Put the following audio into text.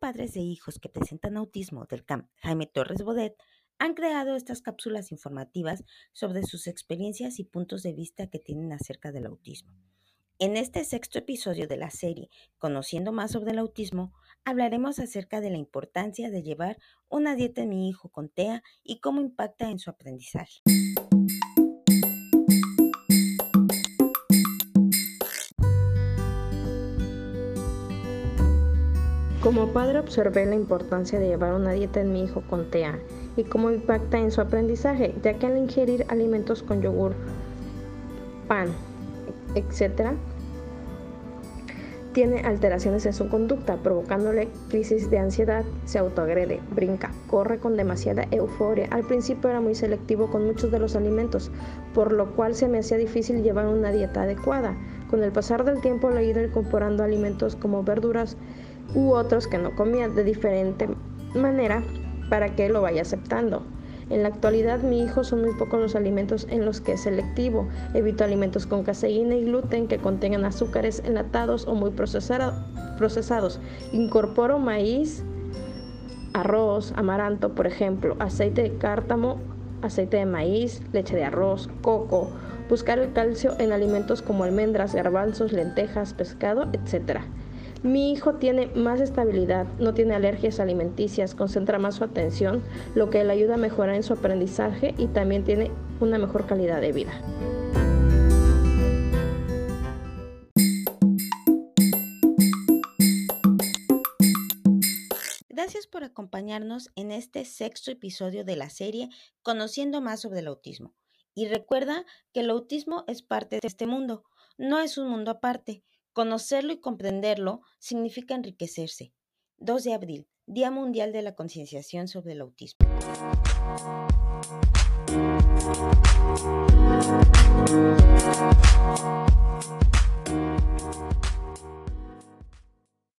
padres de hijos que presentan autismo del CAMP Jaime Torres Bodet han creado estas cápsulas informativas sobre sus experiencias y puntos de vista que tienen acerca del autismo. En este sexto episodio de la serie, Conociendo más sobre el autismo, hablaremos acerca de la importancia de llevar una dieta en mi hijo con TEA y cómo impacta en su aprendizaje. Como padre observé la importancia de llevar una dieta en mi hijo con TEA y cómo impacta en su aprendizaje, ya que al ingerir alimentos con yogur, pan, etc., tiene alteraciones en su conducta, provocándole crisis de ansiedad, se autoagrede, brinca, corre con demasiada euforia. Al principio era muy selectivo con muchos de los alimentos, por lo cual se me hacía difícil llevar una dieta adecuada. Con el pasar del tiempo le he ido incorporando alimentos como verduras u otros que no comía de diferente manera para que lo vaya aceptando. En la actualidad mi hijo son muy pocos los alimentos en los que es selectivo. Evito alimentos con caseína y gluten que contengan azúcares enlatados o muy procesados. Incorporo maíz, arroz, amaranto, por ejemplo, aceite de cártamo, aceite de maíz, leche de arroz, coco. Buscar el calcio en alimentos como almendras, garbanzos, lentejas, pescado, etc. Mi hijo tiene más estabilidad, no tiene alergias alimenticias, concentra más su atención, lo que le ayuda a mejorar en su aprendizaje y también tiene una mejor calidad de vida. Gracias por acompañarnos en este sexto episodio de la serie Conociendo más sobre el autismo. Y recuerda que el autismo es parte de este mundo, no es un mundo aparte. Conocerlo y comprenderlo significa enriquecerse. 2 de abril, Día Mundial de la Concienciación sobre el Autismo.